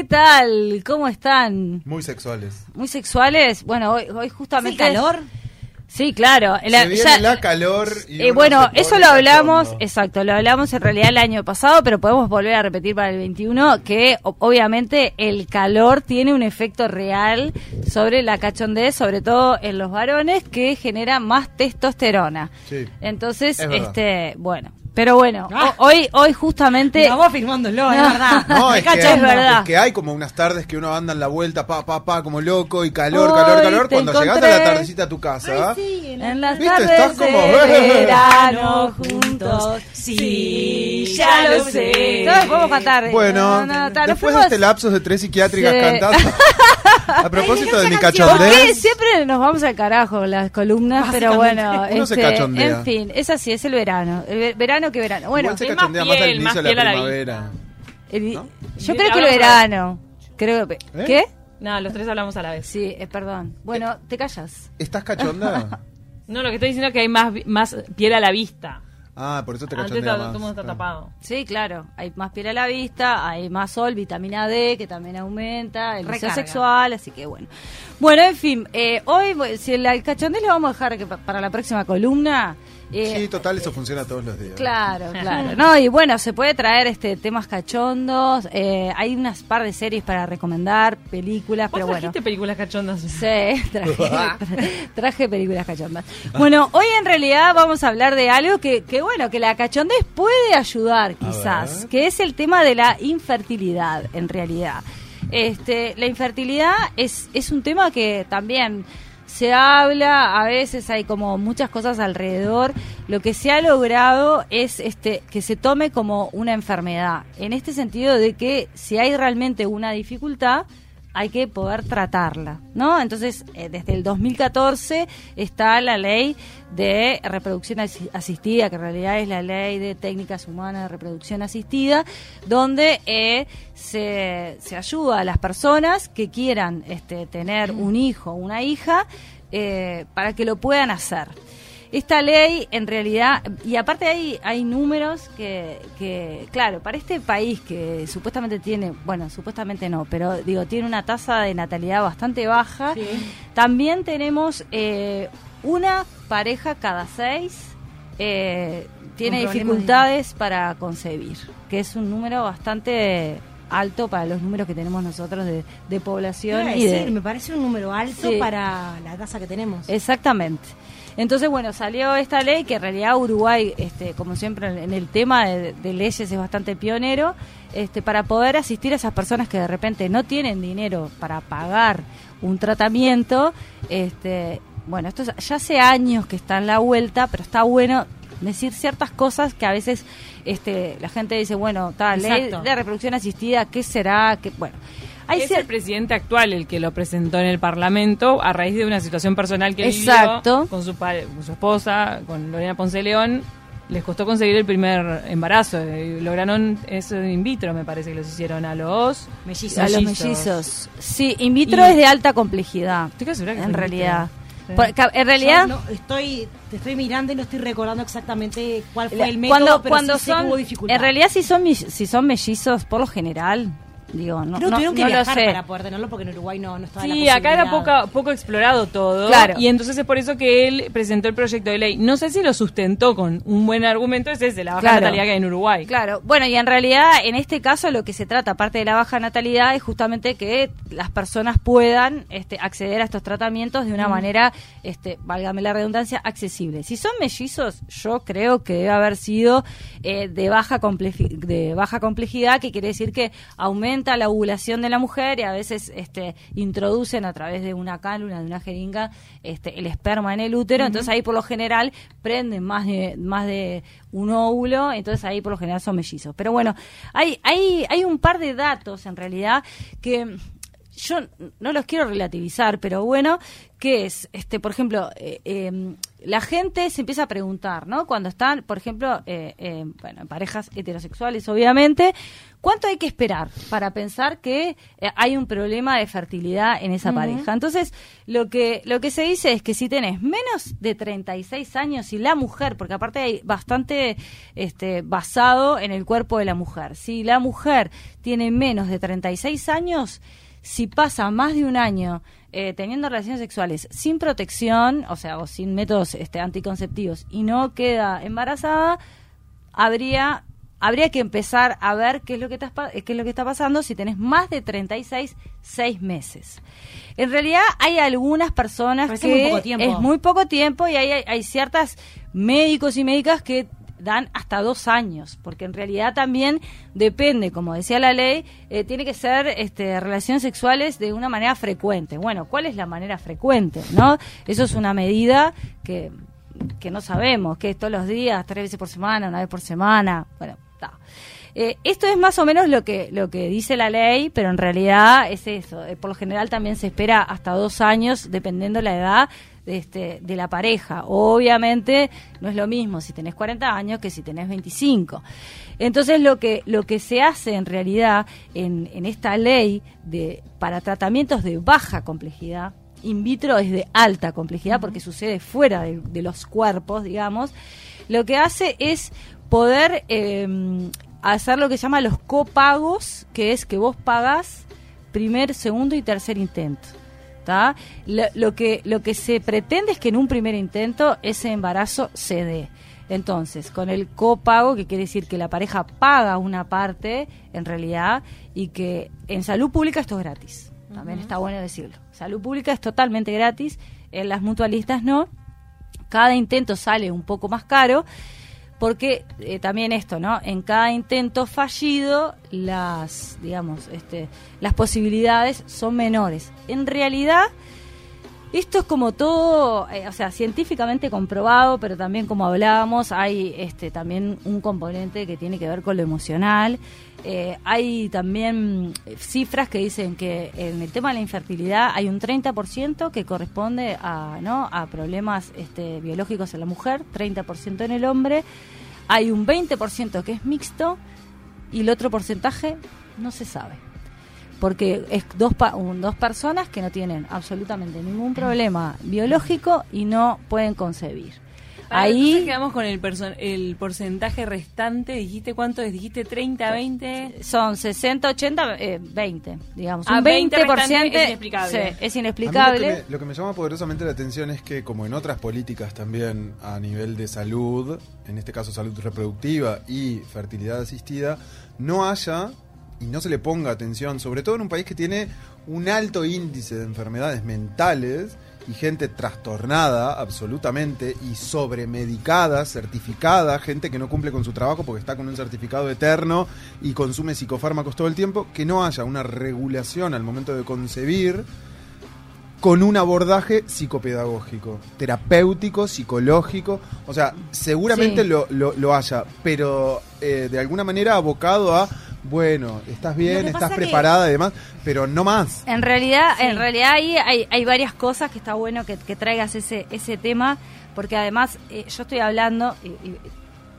¿qué tal? ¿Cómo están? Muy sexuales. ¿Muy sexuales? Bueno, hoy, hoy ¿El justamente... calor? Sí, claro. Se La- viene ya- la calor y eh, bueno, eso lo hablamos, exacto, lo hablamos en realidad el año pasado, pero podemos volver a repetir para el 21 que obviamente el calor tiene un efecto real sobre la cachondez, sobre todo en los varones, que genera más testosterona. Sí. Entonces, Es este, bueno, pero bueno, Ah. ho- hoy hoy justamente No, vos firmándolo, es No. verdad. No, es que, es verdad. es que hay como unas tardes que uno anda en la vuelta, pa, pa, pa, como loco, y calor, Hoy calor, calor. Cuando llegas a encontré. la tardecita a tu casa, Ay, sí, en En las ¿Viste? tardes Estás como- de verano juntos. Sí, ya lo sé. Todos podemos cantar. bueno, No, no, ta, después de este lapsus de tres psiquiátricas Sí. cantando, a propósito de mi ¿Por qué cachondez, siempre nos vamos al carajo las columnas? Pero bueno, Uno se este, cachondea. en fin, es así, es el verano. El ve- verano que verano. Bueno, igual se más cachondea más al piel, inicio más de la piel a la primavera. el- ¿no? yo creo que el verano. Creo que, ¿Eh? ¿Qué? No, los tres hablamos a la vez. Sí, eh, perdón. Bueno, te callas. ¿Estás cachonda? No, lo que estoy diciendo es que hay más, más piel a la vista. Ah, por eso te Antes cachondea todo, más. todo el mundo está tapado. Sí, claro. Hay más piel a la vista, hay más sol, vitamina D, que también aumenta, el deseo sexual, así que bueno. Bueno, en fin, eh, hoy, si el, el cachondez lo vamos a dejar que pa- para la próxima columna. Eh, Sí, total, eso funciona todos los días. Claro, claro. No, y bueno, se puede traer este temas cachondos. eh, hay unas par de series para recomendar, películas, ¿Vos pero bueno. trajiste películas cachondas? Sí, traje, tra- traje películas cachondas. Bueno, hoy en realidad vamos a hablar de algo que, que bueno, que la cachondez puede ayudar quizás, que es el tema de la infertilidad, en realidad. Este, la infertilidad es, es un tema que también se habla, a veces hay como muchas cosas alrededor. Lo que se ha logrado es este que se tome como una enfermedad, en este sentido de que si hay realmente una dificultad, hay que poder tratarla, ¿no? Entonces, eh, desde el 2014 está la ley de reproducción asi- asistida, que en realidad es la ley de técnicas humanas de reproducción asistida, donde eh, se, se ayuda a las personas que quieran este, tener un hijo o una hija eh, para que lo puedan hacer. Esta ley, en realidad, y aparte hay, hay números que, que, claro, para este país que supuestamente tiene, bueno, supuestamente no, pero digo, tiene una tasa de natalidad bastante baja, también tenemos eh, una pareja cada seis eh, tiene dificultades para concebir, que es un número bastante alto para los números que tenemos nosotros de, de población y de, me parece un número alto Sí. para la tasa que tenemos. Exactamente. Entonces, bueno, salió esta ley que en realidad Uruguay, este, como siempre en- el tema de, de leyes es bastante pionero, este, para poder asistir a esas personas que de repente no tienen dinero para pagar un tratamiento. Este, bueno, esto es- ya hace años que está en la vuelta, pero está bueno decir ciertas cosas que a veces este, la gente dice, bueno, tal, ley de reproducción asistida, ¿qué será? ¿Qué? Bueno, hay es el presidente actual el que lo presentó en el Parlamento a raíz de una situación personal que Exacto. vivió con su, con su esposa, con Lorena Ponce León. Les costó conseguir el primer embarazo. eh, Lograron eso in vitro, me parece que los hicieron a los Mellizos. a los mellizos. Sí, in vitro Y- es de alta complejidad. Estoy casi que En realidad. vitro. En realidad, no, estoy, te estoy mirando y no estoy recordando exactamente cuál fue el método, cuando, pero cuando sí son, hubo dificultad. en realidad si son si son mellizos por lo general, digo, no, Creo que no, tuvieron que no lo viajar sé. para poder tenerlo porque en Uruguay no, no estaba la Sí, acá era poco, poco explorado todo. Claro. Y entonces es por eso que él presentó el proyecto de ley. No sé si lo sustentó con un buen argumento, es ese, la baja Claro. natalidad que hay en Uruguay. Claro, bueno, y en realidad en este caso lo que se trata, aparte de la baja natalidad, es justamente que las personas puedan este, acceder a estos tratamientos de una manera, este, válgame la redundancia, accesible. Si son mellizos, yo creo que debe haber sido eh, de, baja de baja complejidad, que quiere decir que aumenta la ovulación de la mujer y a veces este, introducen a través de una cánula, de una jeringa, este, el esperma en el útero, entonces ahí por lo general prenden más de, más de un óvulo, entonces ahí por lo general son mellizos. Pero bueno, hay, hay, hay un par de datos en realidad que yo no los quiero relativizar, pero bueno, que es, este, por ejemplo, eh, eh, la gente se empieza a preguntar, ¿no? Cuando están, por ejemplo, eh, eh, bueno, en parejas heterosexuales, obviamente, ¿cuánto hay que esperar para pensar que eh, hay un problema de fertilidad en esa pareja? Entonces, lo que lo que se dice es que si tenés menos de 36 años y la mujer, porque aparte hay bastante este, basado en el cuerpo de la mujer, si la mujer tiene menos de 36 años, si pasa más de un año eh, teniendo relaciones sexuales sin protección, o sea, o sin métodos este, anticonceptivos y no queda embarazada, habría habría que empezar a ver qué es lo que está, qué es lo que está pasando si tenés más de 36 seis meses. En realidad hay algunas personas Parece que muy poco tiempo. es muy poco tiempo y hay, hay ciertas médicos y médicas que dan hasta dos años, porque en realidad también depende, como decía la ley, eh, tiene que ser este, relaciones sexuales de una manera frecuente. Bueno, ¿cuál es la manera frecuente? ¿No? Eso es una medida que, que no sabemos, que es todos los días, tres veces por semana, una vez por semana. Bueno, está. Eh, esto es más o menos lo que lo que dice la ley, pero en realidad es eso. Eh, por lo general también se espera hasta dos años, dependiendo la edad este, de la pareja. Obviamente no es lo mismo si tenés 40 años que si tenés 25. Entonces lo que lo que se hace en realidad en, en esta ley de para tratamientos de baja complejidad in vitro es de alta complejidad porque sucede fuera de, de los cuerpos, digamos, lo que hace es poder eh, hacer lo que se llama los copagos, que es que vos pagás primer, segundo y tercer intento. ¿Tá? Lo, lo que, lo que se pretende es que en un primer intento ese embarazo se dé. Entonces, con el copago, que quiere decir que la pareja paga una parte, en realidad, y que en salud pública esto es gratis. También está bueno decirlo. Salud pública es totalmente gratis, en las mutualistas no. Cada intento sale un poco más caro, porque eh, también esto, ¿no? En cada intento fallido, las, digamos, este, las posibilidades son menores. En realidad, esto es como todo, eh, o sea, científicamente comprobado, pero también como hablábamos, hay este también un componente que tiene que ver con lo emocional. Eh, hay también eh, cifras que dicen que en el tema de la infertilidad hay un 30% que corresponde a, ¿no? a problemas este, biológicos en la mujer, 30% en el hombre. Hay un 20% que es mixto y el otro porcentaje no se sabe porque es dos, pa- un- dos personas que no tienen absolutamente ningún problema biológico y no pueden concebir. Ahí quedamos con el, el porcentaje restante. ¿Dijiste cuánto es? ¿Dijiste 30, 20? son 60, 80, eh, 20, digamos. Ah, un 20 20%, restante es inexplicable. sí, es lo, inexplicable. que me, lo que me llama poderosamente la atención es que, como en otras políticas también a nivel de salud, en este caso salud reproductiva y fertilidad asistida, no haya y no se le ponga atención, sobre todo en un país que tiene un alto índice de enfermedades mentales y gente trastornada absolutamente y sobremedicada, certificada, gente que no cumple con su trabajo porque está con un certificado eterno y consume psicofármacos todo el tiempo, que no haya una regulación al momento de concebir con un abordaje psicopedagógico, terapéutico, psicológico. O sea, seguramente Sí. lo, lo, lo haya, pero eh, de alguna manera abocado a, bueno, estás bien, estás preparada y demás, pero no más. En realidad, Sí. en realidad ahí hay, hay varias cosas que está bueno que, que traigas ese, ese tema, porque además eh, yo estoy hablando y, y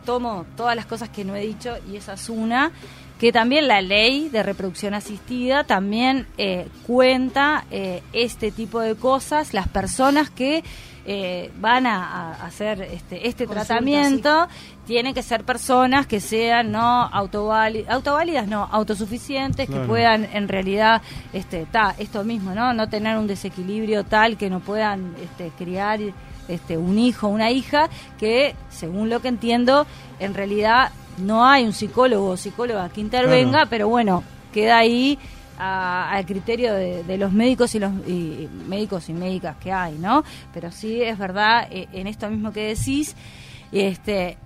tomo todas las cosas que no he dicho y esa es una, que también la ley de reproducción asistida también eh, cuenta eh, este tipo de cosas, las personas que eh, van a, a hacer este, este Consulta, tratamiento tienen que ser personas que sean no autoválidas, autoválidas no, autosuficientes, que puedan en realidad, este, ta, esto mismo, ¿no? No tener un desequilibrio tal que no puedan este, criar este, un hijo, una hija, que según lo que entiendo, en realidad no hay un psicólogo o psicóloga que intervenga, Claro. pero bueno, queda ahí a- al criterio de, de los médicos y los y médicos y médicas que hay, ¿no? Pero sí es verdad eh, en esto mismo que decís, este,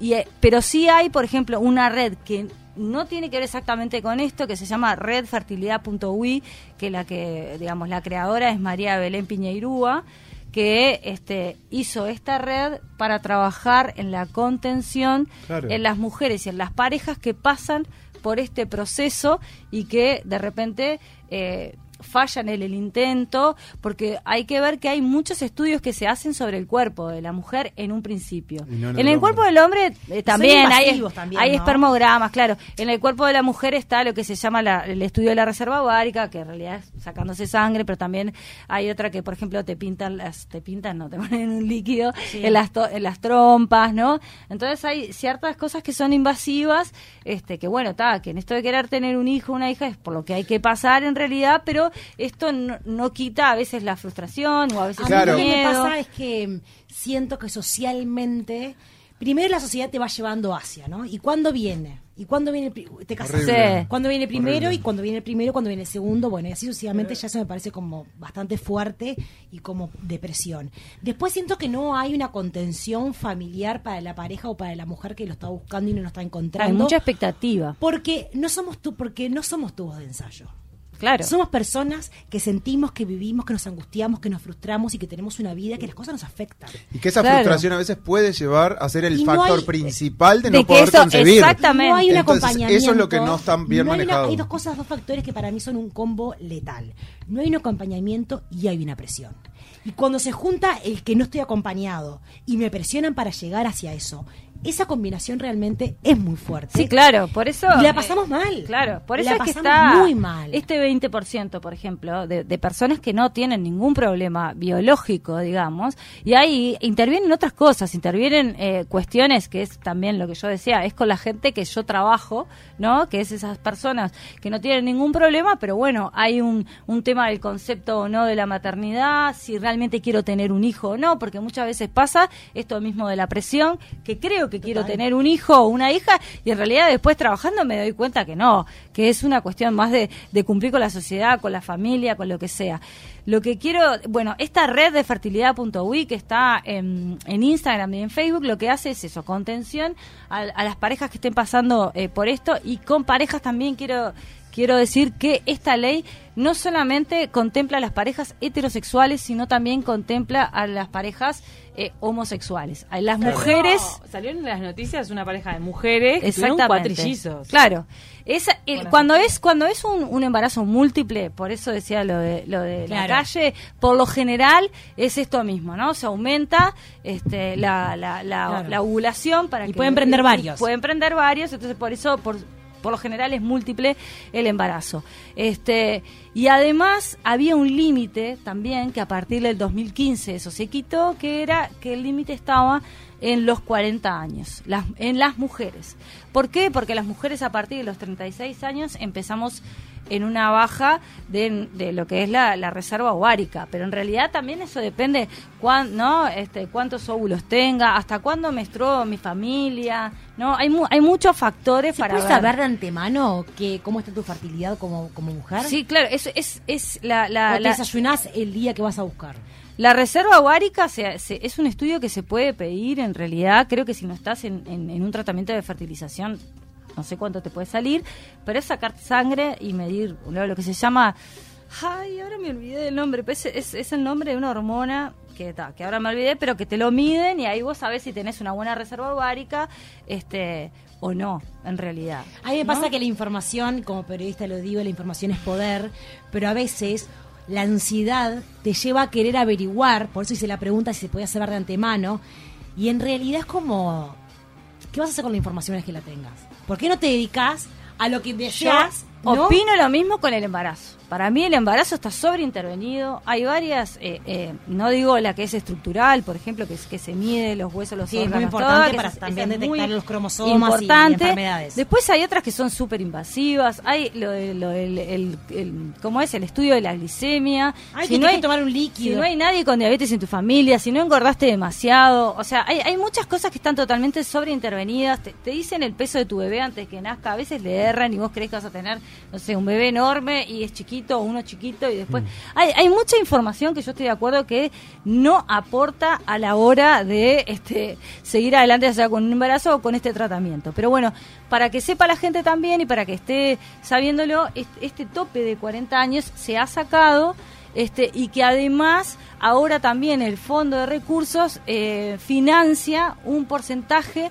y, eh, pero sí hay, por ejemplo, una red que no tiene que ver exactamente con esto, que se llama redfertilidad.ui, que la que, digamos, la creadora es María Belén Piñeirúa, que este, hizo esta red para trabajar en la contención Claro. en las mujeres y en las parejas que pasan por este proceso y que de repente eh, fallan en el intento, porque hay que ver que hay muchos estudios que se hacen sobre el cuerpo de la mujer en un principio. No en en el el cuerpo del hombre eh, también hay, también, hay ¿no? espermogramas, claro. En el cuerpo de la mujer está lo que se llama la- el estudio de la reserva ovárica, que en realidad es sacándose sangre, pero también hay otra que, por ejemplo, te pintan las, te pintan, no, te ponen un líquido en las to- en las trompas, ¿no? Entonces hay ciertas cosas que son invasivas, este, que bueno, está, que en esto de querer tener un hijo, una hija es por lo que hay que pasar en realidad, pero esto no, no quita a veces la frustración o a veces Claro. el lo que me miedo. pasa es que siento que socialmente, primero la sociedad te va llevando hacia, ¿no? ¿Y cuándo viene? ¿Y cuándo viene el te casas? Sí. ¿Cuándo viene el primero? Horrible. Y cuando viene el primero, cuando viene el segundo, bueno, y así sucesivamente ya eso me parece como bastante fuerte y como depresión. Después siento que no hay una contención familiar para la pareja o para la mujer que lo está buscando y no lo está Hay encontrando. mucha expectativa, Porque no somos tú, porque no somos tubos de ensayo. Claro. Somos personas que sentimos, que vivimos, que nos angustiamos, que nos frustramos y que tenemos una vida que las cosas nos afectan. Y que esa Claro. frustración a veces puede llevar a ser el Y no factor hay- principal de, de no que poder eso- concebir. exactamente. No hay un Entonces, acompañamiento. eso es lo que no está bien No hay una- manejado. hay dos cosas, dos factores que para mí son un combo letal. No hay un acompañamiento y hay una presión. Y cuando se junta el que no estoy acompañado y me presionan para llegar hacia eso, esa combinación realmente es muy fuerte. Sí, claro, por eso... Y la pasamos mal. Claro, por eso La es que está muy mal. este 20%, por ejemplo, de, de personas que no tienen ningún problema biológico, digamos, y ahí intervienen otras cosas, intervienen eh, cuestiones que es también lo que yo decía, es con la gente que yo trabajo, ¿no? Que es esas personas que no tienen ningún problema, pero bueno, hay un, un tema del concepto o no de la maternidad, si realmente quiero tener un hijo o no, porque muchas veces pasa esto mismo de la presión, que creo que quiero tener un hijo o una hija, y en realidad después trabajando me doy cuenta que no, que es una cuestión más de, de cumplir con la sociedad, con la familia, con lo que sea. Lo que quiero, bueno, esta red de fertilidad.ui que está en, en Instagram y en Facebook, lo que hace es eso, contención a, a las parejas que estén pasando eh, por esto y con parejas también quiero quiero decir que esta ley no solamente contempla a las parejas heterosexuales, sino también contempla a las parejas eh, homosexuales, a las mujeres. Salió, en las noticias una pareja de mujeres que Exactamente. cuatrillizos. Claro. El- Bueno, cuando es cuando es un, un embarazo múltiple, por eso decía lo de lo de la calle, por lo general es esto mismo, ¿no? Se aumenta este, la, la, la, Claro. la ovulación para Y que pueden prender varios. Pueden prender varios, entonces por eso por por lo general es múltiple el embarazo. Este, y además había un límite también que a partir del 2015 eso se quitó, que era que el límite estaba en los 40 años, las, en las mujeres. ¿Por qué? Porque las mujeres a partir de los 36 años empezamos en una baja de, de lo que es la, la reserva ovárica, pero en realidad también eso depende cuán, ¿no? este, cuántos óvulos tenga, hasta cuándo menstruó mi familia, ¿no? Hay, mu- hay muchos factores ¿Se para puede ver. saber de antemano que cómo está tu fertilidad como, como mujer? Sí, claro, es, es, es la, ¿O la, te la, desayunás el día que vas a buscar? La reserva ovárica se- se- es un estudio que se puede pedir en realidad, creo que si no estás en, en- en un tratamiento de fertilización, no sé cuánto te puede salir, pero es sacar sangre y medir lo, lo que se llama... Ay, ahora me olvidé del nombre, pero es, es, es el nombre de una hormona que, ta, que ahora me olvidé, pero que te lo miden y ahí vos sabés si tenés una buena reserva ovárica este o no, en realidad. A mí me ¿no? pasa que la información, como periodista lo digo, la información es poder, pero a veces la ansiedad te lleva a querer averiguar, por eso hice la pregunta si se podía saber de antemano, y en realidad es como, ¿qué vas a hacer con la información que la tengas? ¿Por qué no te dedicas a lo que deseas? ¿No? opino lo mismo con el embarazo. Para mí el embarazo está sobreintervenido. Hay varias, eh, eh, no digo la que es estructural, por ejemplo, que es que se mide los huesos, los Sí, es muy importante que para también es detectar los cromosomas y importante. enfermedades. Después hay otras que son súper invasivas. Hay lo, de- lo del, el, el- ¿cómo es? El estudio de la glicemia. Ay, que tienes que tomar un líquido. Si no hay nadie con diabetes en tu familia, si no engordaste demasiado, o sea, hay, hay muchas cosas que están totalmente sobreintervenidas. Te, te dicen el peso de tu bebé antes que nazca, a veces le erran y vos crees que vas a tener, no sé, un bebé enorme y es chiquito uno chiquito y después... Hay, hay mucha información que yo estoy de acuerdo que no aporta a la hora de este seguir adelante, ya sea con un embarazo o con este tratamiento. Pero bueno, para que sepa la gente también y para que esté sabiéndolo, este, este tope de 40 años se ha sacado este, y que además ahora también el Fondo de Recursos eh, financia un porcentaje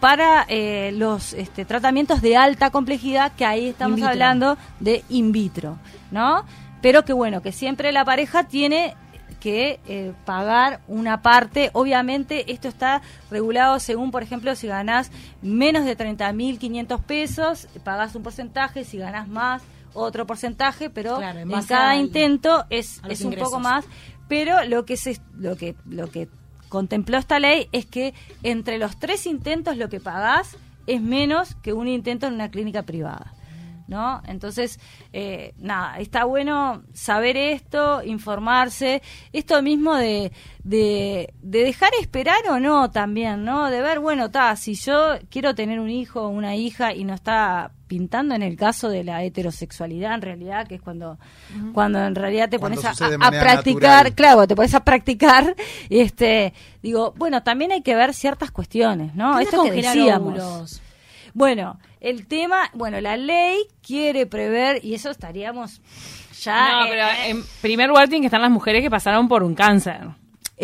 para eh, los este, tratamientos de alta complejidad, que ahí estamos hablando de in vitro, ¿no? pero que bueno, que siempre la pareja tiene que eh, pagar una parte. Obviamente esto está regulado según, por ejemplo, si ganás menos de 30.500 pesos, pagás un porcentaje, si ganás más, otro porcentaje, pero Claro, en cada al- intento es, es un ingresos. poco más. Pero lo que, se, lo, que, lo que contempló esta ley es que entre los tres intentos lo que pagás es menos que un intento en una clínica privada. ¿No? Entonces, eh, nada, está bueno saber esto, informarse, esto mismo de, de, de dejar esperar o no también, ¿no? De ver, bueno, está, si yo quiero tener un hijo o una hija y no está pintando en el caso de la heterosexualidad en realidad, que es cuando, cuando en realidad te Cuando pones a, practicar, natural. claro, te pones a practicar, y este, digo, bueno, también hay que ver ciertas cuestiones, ¿no? ¿Qué Esto que decíamos. óvulos? Bueno, el tema, bueno, la ley quiere prever, y eso estaríamos ya... no, eh, pero eh, en primer lugar tienen que estar las mujeres que pasaron por un cáncer.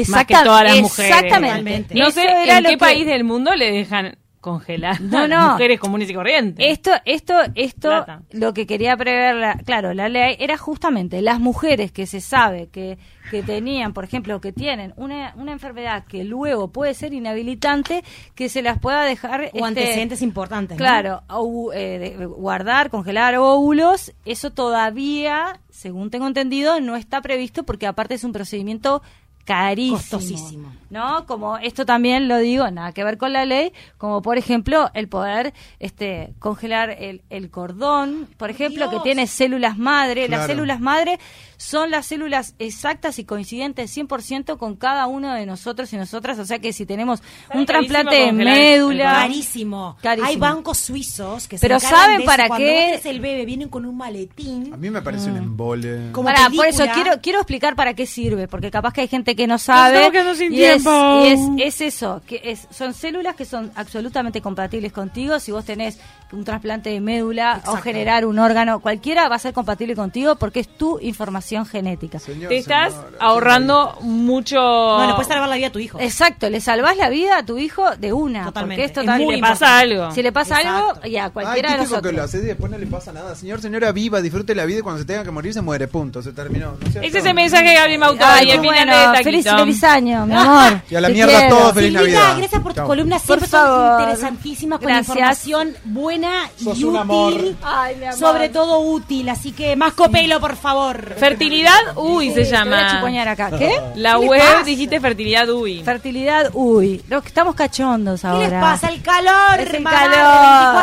Más que exacta- todas las mujeres. Exactamente. No sé en qué que- país del mundo le dejan congelar No, no. mujeres comunes y corrientes. Esto, esto, esto, Plata. lo que quería prever, la, claro, la ley era justamente las mujeres que se sabe que, que tenían, por ejemplo, que tienen una, una enfermedad que luego puede ser inhabilitante, que se las pueda dejar... O este, antecedentes importantes. ¿no? Claro, ou- eh, de- guardar, congelar óvulos, eso todavía, según tengo entendido, no está previsto porque aparte es un procedimiento carísimo. Costosísimo. ¿No? Como esto también lo digo, nada que ver con la ley, como por ejemplo el poder este congelar el, el cordón, por ejemplo, que tiene células madre. Las células madre son las células exactas y coincidentes 100% con cada uno de nosotros y nosotras, o sea que si tenemos un trasplante de médula... Carísimo. Carísimo. Hay bancos suizos que Pero ¿saben de eso. para Cuando qué? vos tenés el bebé vienen con un maletín. A mí me parece un embole. Como Pará, por eso quiero quiero explicar para qué sirve, porque capaz que hay gente que no sabe. sin y es, tiempo. y es, es eso, que es, son células que son absolutamente compatibles contigo. Si vos tenés un trasplante de médula o generar un órgano, cualquiera va a ser compatible contigo porque es tu información genética. Señor, Te estás señora, ahorrando mucho. No, le puedes salvar la vida a tu hijo. Exacto, le salvás la vida a tu hijo de una. Totalmente. Porque es muy le pasa algo. Si le pasa algo, ya, Ay, cualquiera de típico nosotros. que lo hace y después no le pasa nada. Señor, señora, viva, disfrute la vida y cuando se tenga que morir se muere, punto, se terminó. ¿no es? Ese es el mensaje de Gabriel Ay, y el bueno. de feliz, feliz año, mi amor. Y a la Te mierda quiero. todo, feliz Silvita, Navidad. gracias por tu Chao. columna. Siempre son favor. interesantísimas con Gracias. información buena Sos y un útil. amor. Ay, mi amor. Sobre todo útil. Así que más copelo, por favor. Fertilidad Uy se Te voy a llama. chuponear acá. ¿Qué? La ¿Qué web pasa? dijiste Fertilidad Uy. Fertilidad, uy. Los que estamos cachondos ¿Qué ahora. les pasa? El calor. Es el calor.